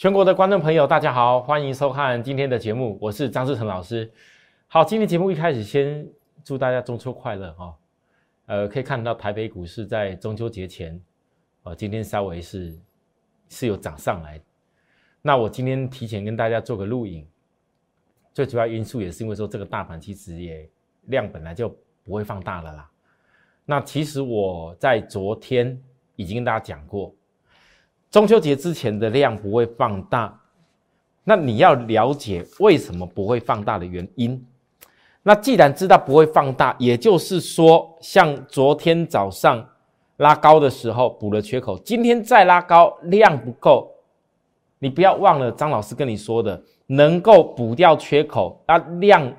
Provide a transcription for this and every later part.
全国的观众朋友，大家好，欢迎收看今天的节目，我是张志成老师。好，今天节目一开始先祝大家中秋快乐哈。呃，可以看到台北股市在中秋节前，呃，今天稍微是是有涨上来。那我今天提前跟大家做个录影，最主要因素也是因为说这个大盘其实也量本来就不会放大了啦。那其实我在昨天已经跟大家讲过。中秋节之前的量不会放大，那你要了解为什么不会放大的原因。那既然知道不会放大，也就是说，像昨天早上拉高的时候补了缺口，今天再拉高量不够，你不要忘了张老师跟你说的，能够补掉缺口，那量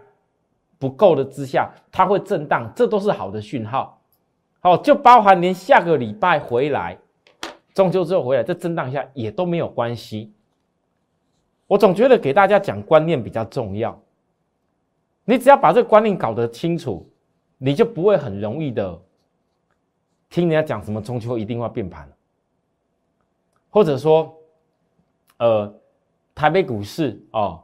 不够的之下，它会震荡，这都是好的讯号。好，就包含连下个礼拜回来。中秋之后回来，这震荡一下也都没有关系。我总觉得给大家讲观念比较重要。你只要把这个观念搞得清楚，你就不会很容易的听人家讲什么中秋一定要变盘，或者说，呃，台北股市哦，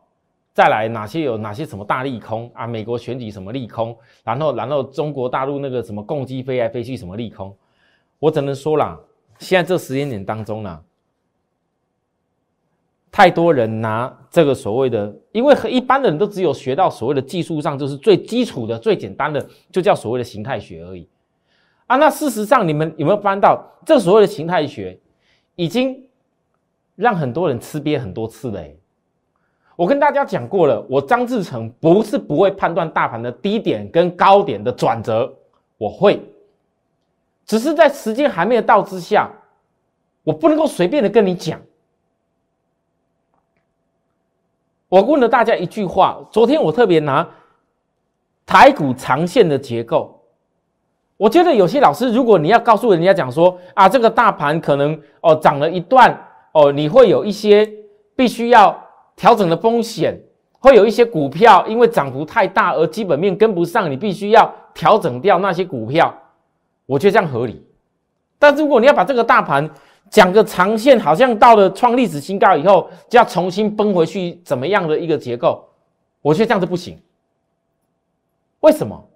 再来哪些有哪些什么大利空啊？美国选举什么利空？然后然后中国大陆那个什么共机飞来飞去什么利空？我只能说啦。现在这时间点当中呢，太多人拿这个所谓的，因为和一般的人都只有学到所谓的技术上就是最基础的、最简单的，就叫所谓的形态学而已啊。那事实上，你们有没有翻到这所谓的形态学，已经让很多人吃瘪很多次了？我跟大家讲过了，我张志成不是不会判断大盘的低点跟高点的转折，我会。只是在时间还没有到之下，我不能够随便的跟你讲。我问了大家一句话：昨天我特别拿台股长线的结构，我觉得有些老师，如果你要告诉人家讲说啊，这个大盘可能哦涨了一段哦，你会有一些必须要调整的风险，会有一些股票因为涨幅太大而基本面跟不上，你必须要调整掉那些股票。我觉得这样合理，但是如果你要把这个大盘讲个长线，好像到了创历史新高以后就要重新崩回去，怎么样的一个结构？我觉得这样子不行。为什么？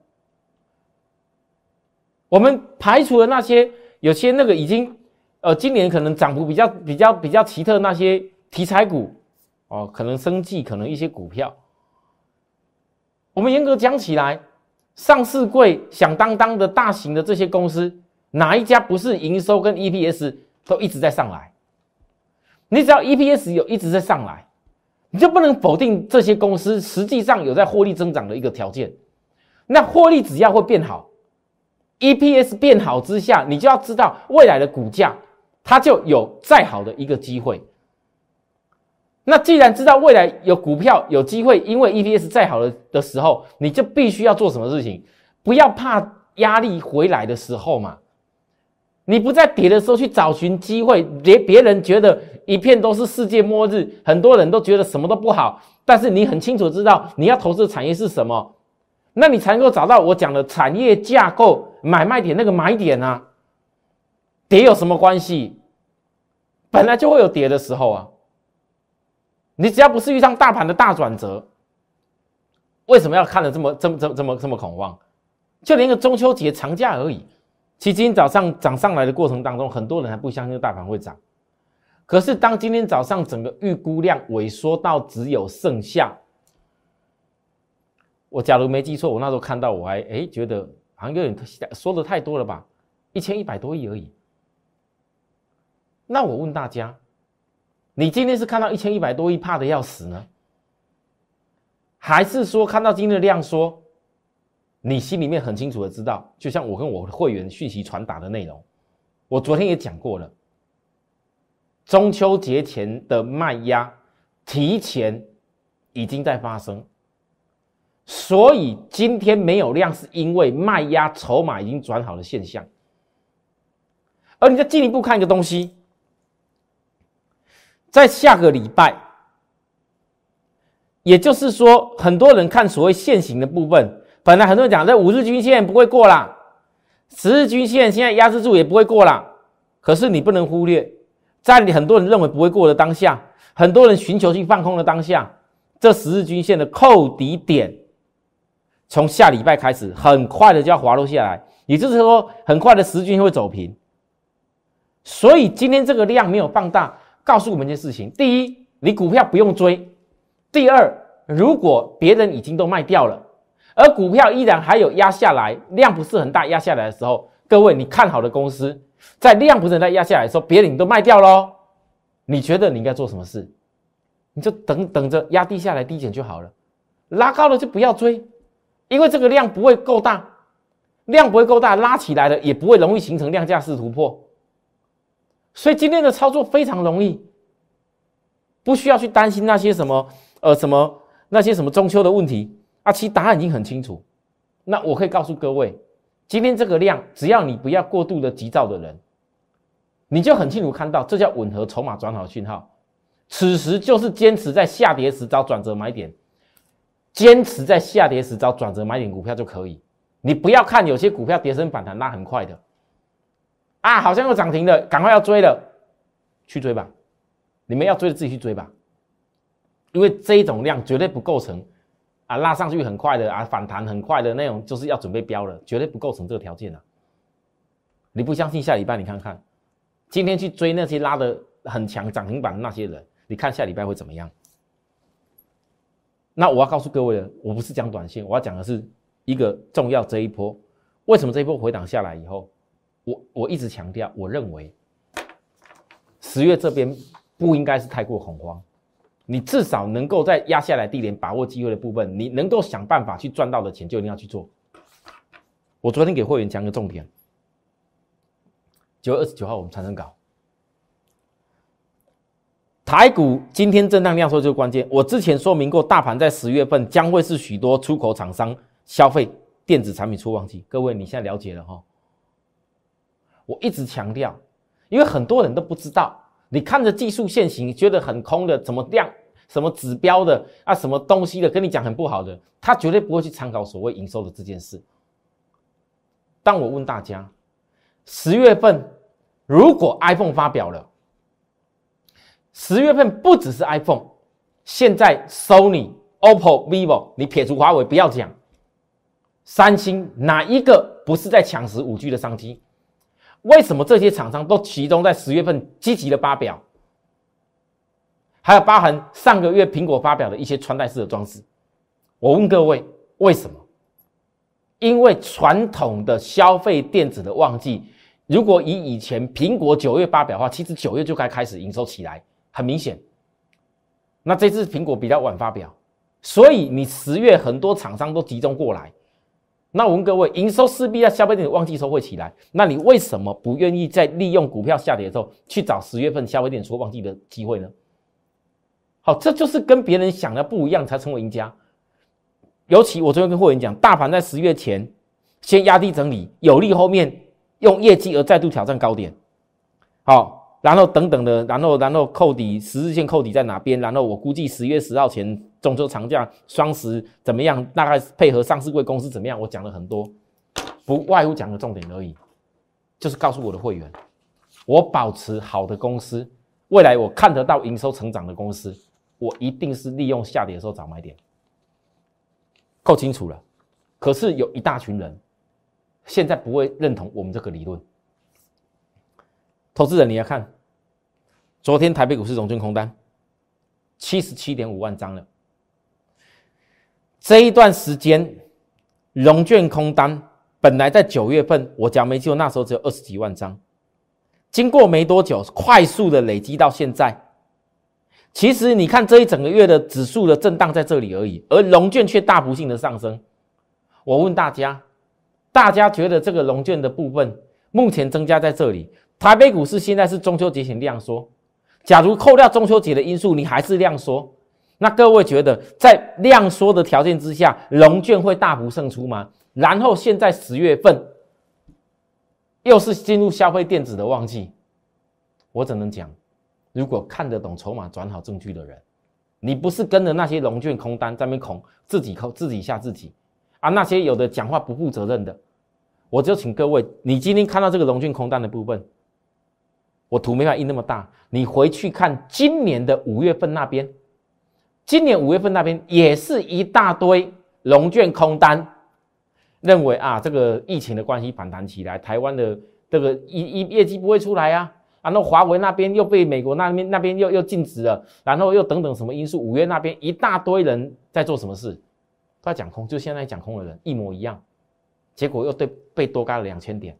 我们排除了那些有些那个已经呃今年可能涨幅比较比较比较奇特那些题材股哦，可能生计，可能一些股票，我们严格讲起来。上市柜响当当的大型的这些公司，哪一家不是营收跟 EPS 都一直在上来？你只要 EPS 有一直在上来，你就不能否定这些公司实际上有在获利增长的一个条件。那获利只要会变好，EPS 变好之下，你就要知道未来的股价它就有再好的一个机会。那既然知道未来有股票有机会，因为 EPS 再好的的时候，你就必须要做什么事情？不要怕压力回来的时候嘛。你不在跌的时候去找寻机会，别别人觉得一片都是世界末日，很多人都觉得什么都不好，但是你很清楚知道你要投资的产业是什么，那你才能够找到我讲的产业架构买卖点那个买点啊。跌有什么关系？本来就会有跌的时候啊。你只要不是遇上大盘的大转折，为什么要看得这么、这么、这么、这么、这么恐慌？就连个中秋节长假而已，其实今天早上涨上来的过程当中，很多人还不相信大盘会涨。可是当今天早上整个预估量萎缩到只有剩下，我假如没记错，我那时候看到我还哎觉得好像有点说的太多了吧，一千一百多亿而已。那我问大家。你今天是看到一千一百多亿怕的要死呢，还是说看到今天的量说，你心里面很清楚的知道，就像我跟我的会员讯息传达的内容，我昨天也讲过了，中秋节前的卖压提前已经在发生，所以今天没有量是因为卖压筹码已经转好的现象，而你再进一步看一个东西。在下个礼拜，也就是说，很多人看所谓现行的部分，本来很多人讲在五日均线不会过啦，十日均线现在压制住也不会过啦。可是你不能忽略，在你很多人认为不会过的当下，很多人寻求去放空的当下，这十日均线的扣底点，从下礼拜开始，很快的就要滑落下来，也就是说，很快的十日均线会走平。所以今天这个量没有放大，告诉我们一件事情：第一，你股票不用追；第二，如果别人已经都卖掉了，而股票依然还有压下来，量不是很大，压下来的时候，各位你看好的公司，在量不是很大压下来的时候，别人都卖掉喽。你觉得你应该做什么事？你就等等着压低下来低减就好了，拉高了就不要追，因为这个量不会够大，量不会够大，拉起来了也不会容易形成量价式突破。所以今天的操作非常容易，不需要去担心那些什么呃什么那些什么中秋的问题啊，其实答案已经很清楚。那我可以告诉各位，今天这个量，只要你不要过度的急躁的人。你就很清楚看到，这叫吻合筹码转好的讯号。此时就是坚持在下跌时找转折买点，坚持在下跌时找转折买点股票就可以。你不要看有些股票跌升反弹拉很快的，啊，好像又涨停了，赶快要追了，去追吧。你们要追的自己去追吧，因为这种量绝对不构成啊拉上去很快的啊反弹很快的那种，就是要准备飙了，绝对不构成这个条件啊。你不相信，下礼拜你看看。今天去追那些拉的很强涨停板的那些人，你看下礼拜会怎么样？那我要告诉各位的，我不是讲短线，我要讲的是一个重要这一波。为什么这一波回档下来以后，我我一直强调，我认为十月这边不应该是太过恐慌，你至少能够在压下来地点把握机会的部分，你能够想办法去赚到的钱，就一定要去做。我昨天给会员讲个重点。九月二十九号，我们产生稿。台股今天震荡量缩就是关键。我之前说明过，大盘在十月份将会是许多出口厂商消费电子产品出旺季。各位，你现在了解了哈？我一直强调，因为很多人都不知道，你看着技术线型觉得很空的，怎么量、什么指标的啊，什么东西的，跟你讲很不好的，他绝对不会去参考所谓营收的这件事。但我问大家。十月份，如果 iPhone 发表了，十月份不只是 iPhone，现在 Sony、OPPO、vivo，你撇除华为不要讲，三星哪一个不是在抢食五 G 的商机？为什么这些厂商都集中在十月份积极的发表？还有包含上个月苹果发表的一些穿戴式的装置，我问各位，为什么？因为传统的消费电子的旺季，如果以以前苹果九月发表的话，其实九月就该开始营收起来，很明显。那这次苹果比较晚发表，所以你十月很多厂商都集中过来。那我问各位，营收势必在消费电子旺季时候会起来，那你为什么不愿意在利用股票下跌的时候去找十月份消费电子旺季的机会呢？好，这就是跟别人想的不一样，才成为赢家。尤其我昨天跟会员讲，大盘在十月前先压低整理，有利后面用业绩而再度挑战高点。好，然后等等的，然后然后扣底十日线扣底在哪边？然后我估计十月十号前中秋长假、双十怎么样？大概配合上市贵公司怎么样？我讲了很多，不外乎讲个重点而已，就是告诉我的会员，我保持好的公司，未来我看得到营收成长的公司，我一定是利用下跌的时候找买点。够清楚了，可是有一大群人现在不会认同我们这个理论。投资人你要看，昨天台北股市融券空单七十七点五万张了。这一段时间融券空单本来在九月份，我讲没记错，那时候只有二十几万张，经过没多久，快速的累积到现在。其实你看这一整个月的指数的震荡在这里而已，而龙券却大幅性的上升。我问大家，大家觉得这个龙券的部分目前增加在这里？台北股市现在是中秋节前量缩，假如扣掉中秋节的因素，你还是量缩，那各位觉得在量缩的条件之下，龙券会大幅胜出吗？然后现在十月份又是进入消费电子的旺季，我只能讲。如果看得懂筹码转好证据的人，你不是跟着那些龙卷空单在那边恐自己扣自己吓自己啊？那些有的讲话不负责任的，我就请各位，你今天看到这个龙卷空单的部分，我图没法印那么大，你回去看今年的五月份那边，今年五月份那边也是一大堆龙卷空单，认为啊这个疫情的关系反弹起来，台湾的这个一一业绩不会出来啊。然后华为那边又被美国那边那边又又禁止了，然后又等等什么因素，五月那边一大堆人在做什么事，都在讲空，就现在讲空的人一模一样，结果又对被多嘎了两千点，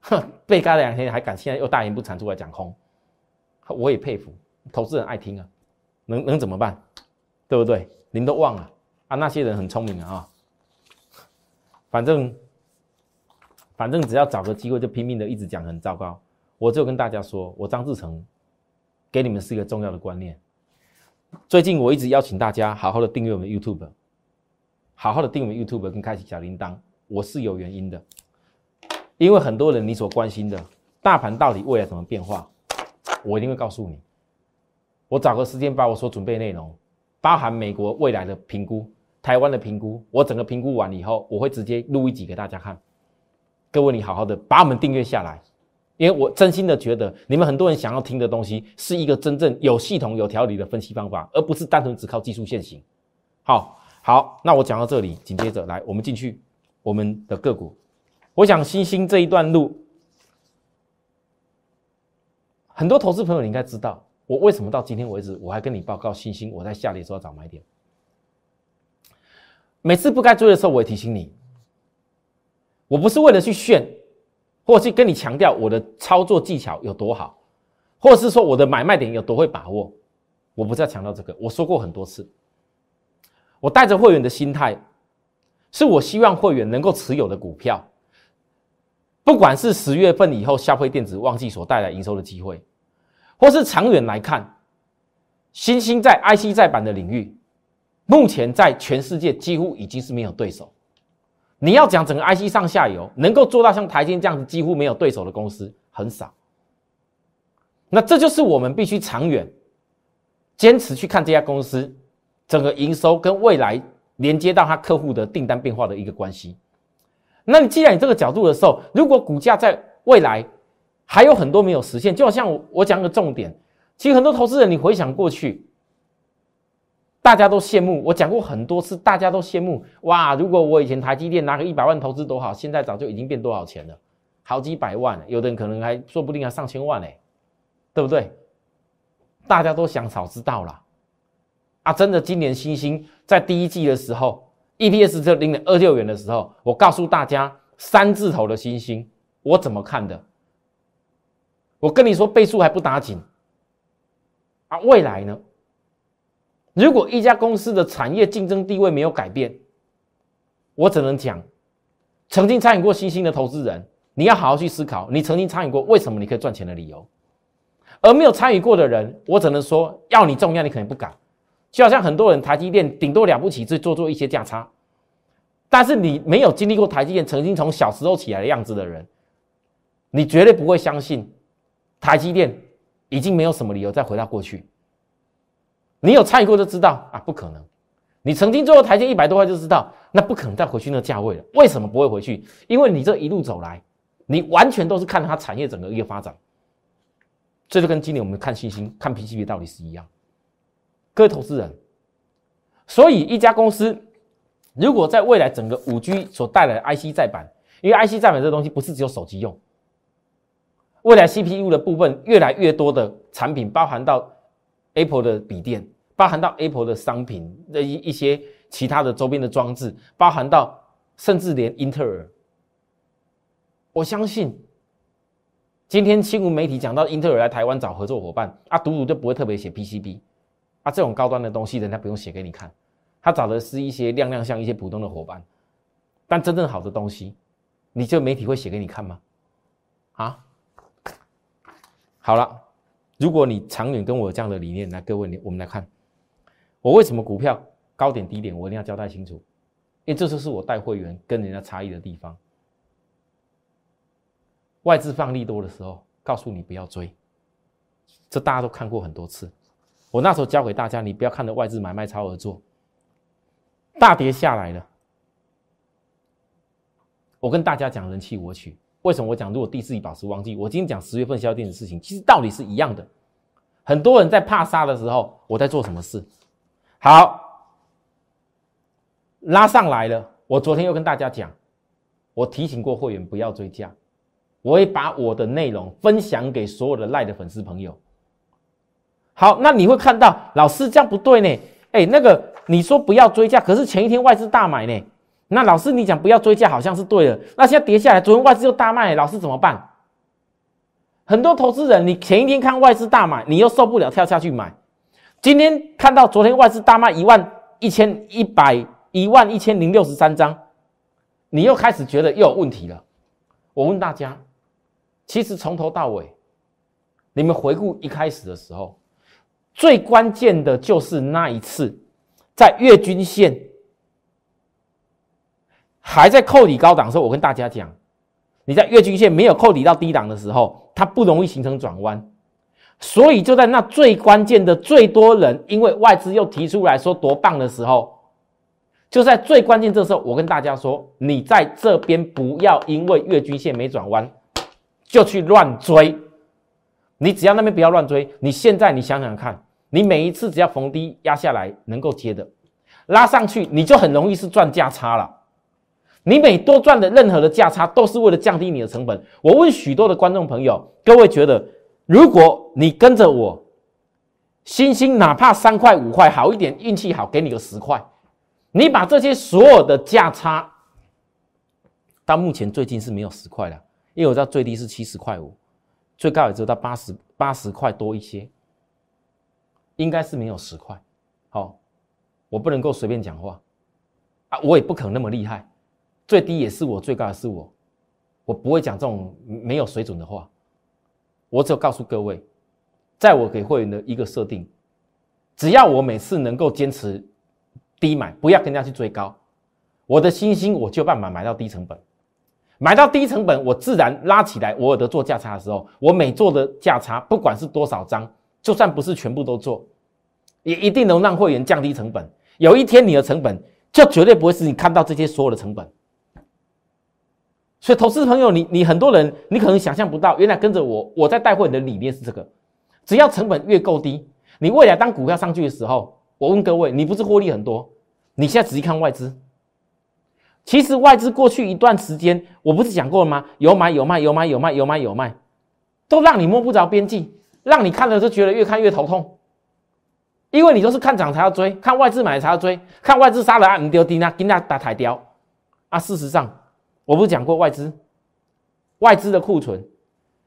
哼，被嘎了两千点还敢现在又大言不惭出来讲空，我也佩服，投资人爱听啊，能能怎么办，对不对？您都忘了啊，那些人很聪明的啊，反正反正只要找个机会就拼命的一直讲很糟糕。我就跟大家说，我张志成给你们是一个重要的观念。最近我一直邀请大家好好的订阅我们 YouTube，好好的订阅 YouTube 跟开启小铃铛，我是有原因的。因为很多人你所关心的大盘到底未来怎么变化，我一定会告诉你。我找个时间把我所准备内容，包含美国未来的评估、台湾的评估，我整个评估完了以后，我会直接录一集给大家看。各位，你好好的把我们订阅下来。因为我真心的觉得，你们很多人想要听的东西是一个真正有系统、有条理的分析方法，而不是单纯只靠技术线型。好，好，那我讲到这里，紧接着来，我们进去我们的个股。我想星星这一段路，很多投资朋友你应该知道，我为什么到今天为止，我还跟你报告信心，我在下跌时候找买点。每次不该追的时候，我也提醒你，我不是为了去炫。或是跟你强调我的操作技巧有多好，或是说我的买卖点有多会把握，我不再强调这个。我说过很多次，我带着会员的心态，是我希望会员能够持有的股票，不管是十月份以后消费电子旺季所带来营收的机会，或是长远来看，新兴在 IC 再版的领域，目前在全世界几乎已经是没有对手。你要讲整个 IC 上下游能够做到像台积这样子几乎没有对手的公司很少，那这就是我们必须长远坚持去看这家公司整个营收跟未来连接到他客户的订单变化的一个关系。那你既然你这个角度的时候，如果股价在未来还有很多没有实现，就好像我我讲个重点，其实很多投资人你回想过去。大家都羡慕，我讲过很多次，大家都羡慕哇！如果我以前台积电拿个一百万投资多好，现在早就已经变多少钱了，好几百万，有的人可能还说不定还上千万呢，对不对？大家都想早知道了啊！真的，今年星星在第一季的时候，EPS 只有零点二六元的时候，我告诉大家三字头的星星，我怎么看的？我跟你说倍数还不打紧啊！未来呢？如果一家公司的产业竞争地位没有改变，我只能讲，曾经参与过新兴的投资人，你要好好去思考，你曾经参与过为什么你可以赚钱的理由。而没有参与过的人，我只能说，要你重要，你可能不敢。就好像很多人台积电顶多了不起，去做做一些价差，但是你没有经历过台积电曾经从小时候起来的样子的人，你绝对不会相信台积电已经没有什么理由再回到过去。你有参与过就知道啊，不可能。你曾经做过台阶一百多块就知道，那不可能再回去那价位了。为什么不会回去？因为你这一路走来，你完全都是看它产业整个一个发展。这就跟今年我们看信心、看 PCB 道理是一样。各位投资人，所以一家公司如果在未来整个五 G 所带来的 IC 再版，因为 IC 再版这东西不是只有手机用，未来 CPU 的部分越来越多的产品包含到 Apple 的笔电。包含到 Apple 的商品的一一些其他的周边的装置，包含到甚至连英特尔，我相信今天新闻媒体讲到英特尔来台湾找合作伙伴啊，独独就不会特别写 PCB 啊，这种高端的东西人家不用写给你看，他找的是一些亮亮相一些普通的伙伴，但真正好的东西，你这媒体会写给你看吗？啊，好了，如果你长远跟我这样的理念，来各位你我们来看。我为什么股票高点低点我一定要交代清楚？因为这就是我带会员跟人家差异的地方。外资放利多的时候，告诉你不要追，这大家都看过很多次。我那时候教给大家，你不要看着外资买卖超而做。大跌下来了，我跟大家讲人气我取，为什么我讲如果第四季保持旺季？我今天讲十月份销店的事情，其实道理是一样的。很多人在怕杀的时候，我在做什么事？好，拉上来了。我昨天又跟大家讲，我提醒过会员不要追加，我会把我的内容分享给所有的赖的粉丝朋友。好，那你会看到老师这样不对呢？哎，那个你说不要追加，可是前一天外资大买呢。那老师你讲不要追加，好像是对的。那现在跌下来，昨天外资又大卖，老师怎么办？很多投资人，你前一天看外资大买，你又受不了跳下去买。今天看到昨天外资大卖一万一千一百一万一千零六十三张，你又开始觉得又有问题了。我问大家，其实从头到尾，你们回顾一开始的时候，最关键的就是那一次在月均线。还在扣底高档的时候，我跟大家讲，你在月均线没有扣底到低档的时候，它不容易形成转弯。所以就在那最关键的、最多人因为外资又提出来说多棒的时候，就在最关键这时候，我跟大家说，你在这边不要因为月均线没转弯就去乱追。你只要那边不要乱追。你现在你想想看，你每一次只要逢低压下来能够接的，拉上去你就很容易是赚价差了。你每多赚的任何的价差，都是为了降低你的成本。我问许多的观众朋友，各位觉得，如果你跟着我，星星哪怕三块五块好一点，运气好给你个十块，你把这些所有的价差，到目前最近是没有十块了，因为我知道最低是七十块五，最高也只有到八十八十块多一些，应该是没有十块。好，我不能够随便讲话啊，我也不可能那么厉害。最低也是我，最高也是我，我不会讲这种没有水准的话。我只有告诉各位，在我给会员的一个设定，只要我每次能够坚持低买，不要跟人家去追高，我的星星我就办法买到低成本，买到低成本，我自然拉起来。我有的做价差的时候，我每做的价差，不管是多少张，就算不是全部都做，也一定能让会员降低成本。有一天你的成本就绝对不会是你看到这些所有的成本。所以，投资朋友，你你很多人，你可能想象不到，原来跟着我，我在带货的理念是这个：只要成本越够低，你未来当股票上去的时候，我问各位，你不是获利很多？你现在仔细看外资，其实外资过去一段时间，我不是讲过了吗？有买有卖，有买有卖，有买有卖，都让你摸不着边际，让你看了就觉得越看越头痛，因为你都是看涨才要追，看外资买才要追，看外资杀了啊，你丢低那，给那打台雕啊，事实上。我不是讲过外资，外资的库存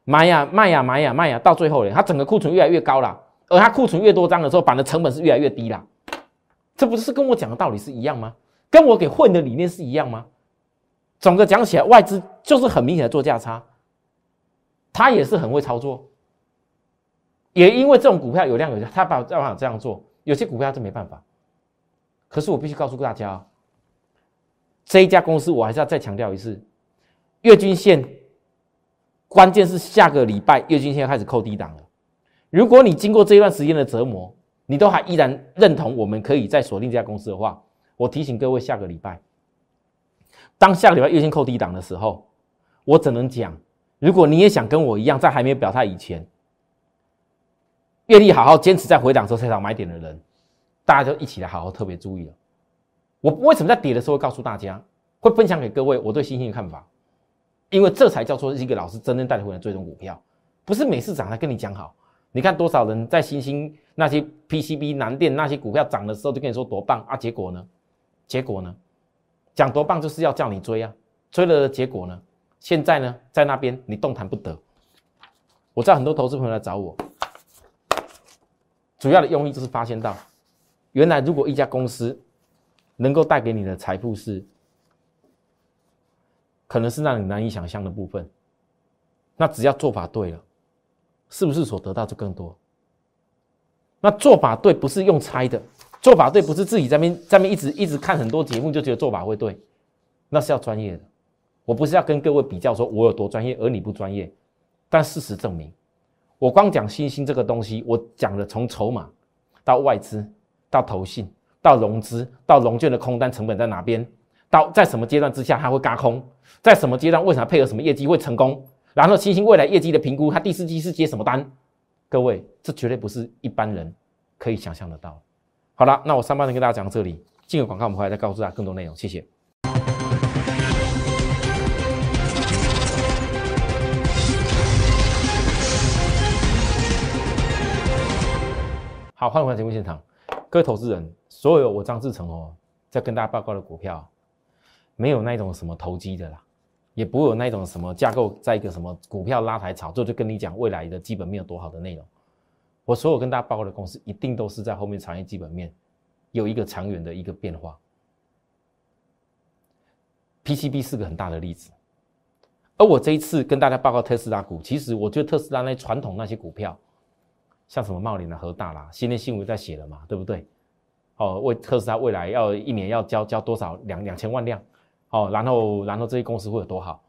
买呀卖呀买呀卖呀，到最后呢，它整个库存越来越高了，而它库存越多张的时候，板的成本是越来越低了。这不是跟我讲的道理是一样吗？跟我给混的理念是一样吗？整个讲起来，外资就是很明显的做价差，他也是很会操作，也因为这种股票有量有价，他把办法这样做，有些股票真没办法。可是我必须告诉大家啊。这一家公司，我还是要再强调一次，月均线，关键是下个礼拜月均线开始扣低档了。如果你经过这一段时间的折磨，你都还依然认同我们可以再锁定这家公司的话，我提醒各位，下个礼拜，当下个礼拜月线扣低档的时候，我只能讲，如果你也想跟我一样，在还没有表态以前，愿意好好坚持在回档时候才找买点的人，大家就一起来好好特别注意了。我为什么在跌的时候告诉大家，会分享给各位我对星星的看法？因为这才叫做一个老师真正带回来追踪股票，不是每次涨来跟你讲好。你看多少人在星星那些 PCB 南电那些股票涨的时候就跟你说多棒啊，结果呢？结果呢？讲多棒就是要叫你追啊，追了的结果呢？现在呢，在那边你动弹不得。我知道很多投资朋友来找我，主要的用意就是发现到，原来如果一家公司。能够带给你的财富是，可能是让你难以想象的部分。那只要做法对了，是不是所得到就更多？那做法对不是用猜的，做法对不是自己在边在边一直一直看很多节目就觉得做法会对，那是要专业的。我不是要跟各位比较说我有多专业，而你不专业。但事实证明，我光讲新兴这个东西，我讲的从筹码到外资到投信。到融资，到融券的空单成本在哪边？到在什么阶段之下它会嘎空？在什么阶段为什么配合什么业绩会成功？然后新兴未来业绩的评估，它第四季是接什么单？各位，这绝对不是一般人可以想象得到。好了，那我上半段跟大家讲到这里，进个广告，我们回来再告诉大家更多内容。谢谢。好，欢迎回来节目现场，各位投资人，所有我张志成哦，在跟大家报告的股票，没有那种什么投机的啦。也不会有那种什么架构，在一个什么股票拉抬炒作，就跟你讲未来的基本面有多好的内容。我所有跟大家报告的公司，一定都是在后面产业基本面有一个长远的一个变化。PCB 是个很大的例子，而我这一次跟大家报告特斯拉股，其实我觉得特斯拉那传统那些股票，像什么茂林啊、和大啦，今天新闻在写了嘛，对不对？哦，为特斯拉未来要一年要交交多少两两千万辆。哦，然后，然后这些公司会有多好？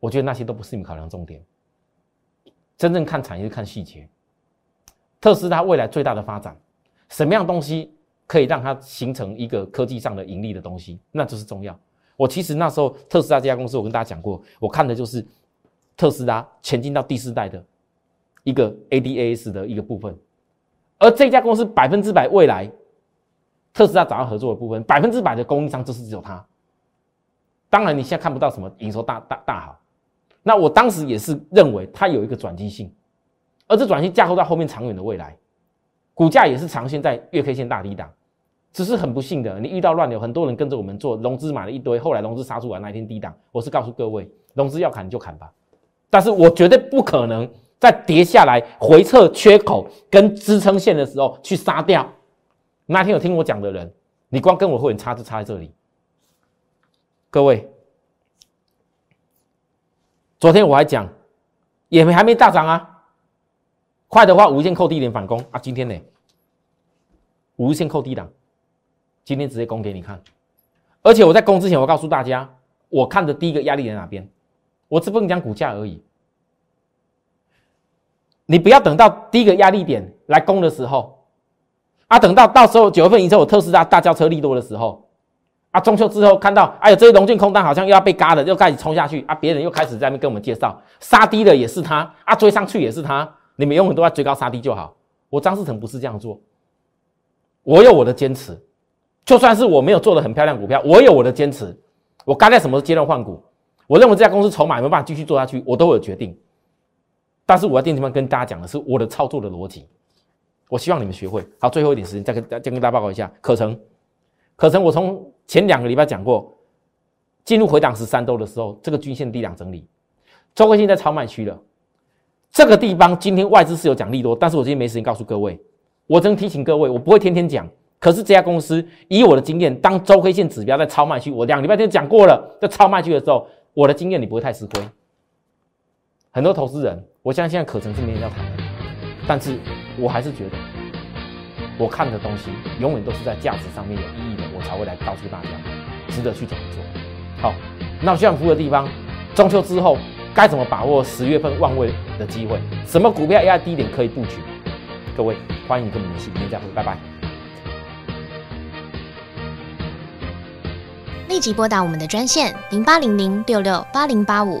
我觉得那些都不是你们考量重点。真正看产业，看细节。特斯拉未来最大的发展，什么样东西可以让它形成一个科技上的盈利的东西，那就是重要。我其实那时候特斯拉这家公司，我跟大家讲过，我看的就是特斯拉前进到第四代的一个 ADAS 的一个部分，而这家公司百分之百未来特斯拉找到合作的部分，百分之百的供应商就是只有它。当然，你现在看不到什么营收大大大好，那我当时也是认为它有一个转机性，而这转机架构到后面长远的未来，股价也是长线在月 K 线大低档，只是很不幸的，你遇到乱流，很多人跟着我们做融资买了一堆，后来融资杀出来那一天低档，我是告诉各位，融资要砍就砍吧，但是我绝对不可能在跌下来回撤缺口跟支撑线的时候去杀掉。那天有听我讲的人，你光跟我会员差就差在这里。各位，昨天我还讲，也没还没大涨啊，快的话五日线扣低点反攻。啊，今天呢，五日线扣低档，今天直接攻给你看，而且我在攻之前，我告诉大家，我看的第一个压力在哪边，我只不跟你讲股价而已，你不要等到第一个压力点来攻的时候，啊，等到到时候九月份营收有特斯拉大轿车利多的时候。啊，中秋之后看到，哎呦，这些龙俊空单好像又要被嘎了，又开始冲下去啊！别人又开始在那边跟我们介绍，杀低的也是他啊，追上去也是他。你们永远都在追高杀低就好。我张世成不是这样做，我有我的坚持。就算是我没有做的很漂亮股票，我有我的坚持。我该在什么阶段换股？我认为这家公司筹码有没有办法继续做下去，我都有决定。但是我要电视方跟大家讲的是我的操作的逻辑。我希望你们学会。好，最后一点时间再跟再跟大家报告一下可成，可成我从前两个礼拜讲过，进入回档十三周的时候，这个均线低量整理，周 K 线在超卖区了。这个地方今天外资是有讲利多，但是我今天没时间告诉各位，我只能提醒各位，我不会天天讲。可是这家公司以我的经验，当周 K 线指标在超卖区，我两礼拜天讲过了，在超卖区的时候，我的经验你不会太吃亏。很多投资人，我相信现在课程是没人要谈的，但是我还是觉得，我看的东西永远都是在价值上面有意义的。我才会来告诉大家，值得去怎么做。好，那需要服务的地方，中秋之后该怎么把握十月份旺位的机会？什么股票压低点可以布局？各位欢迎跟我们联系，明天再会，拜拜。立即拨打我们的专线零八零零六六八零八五。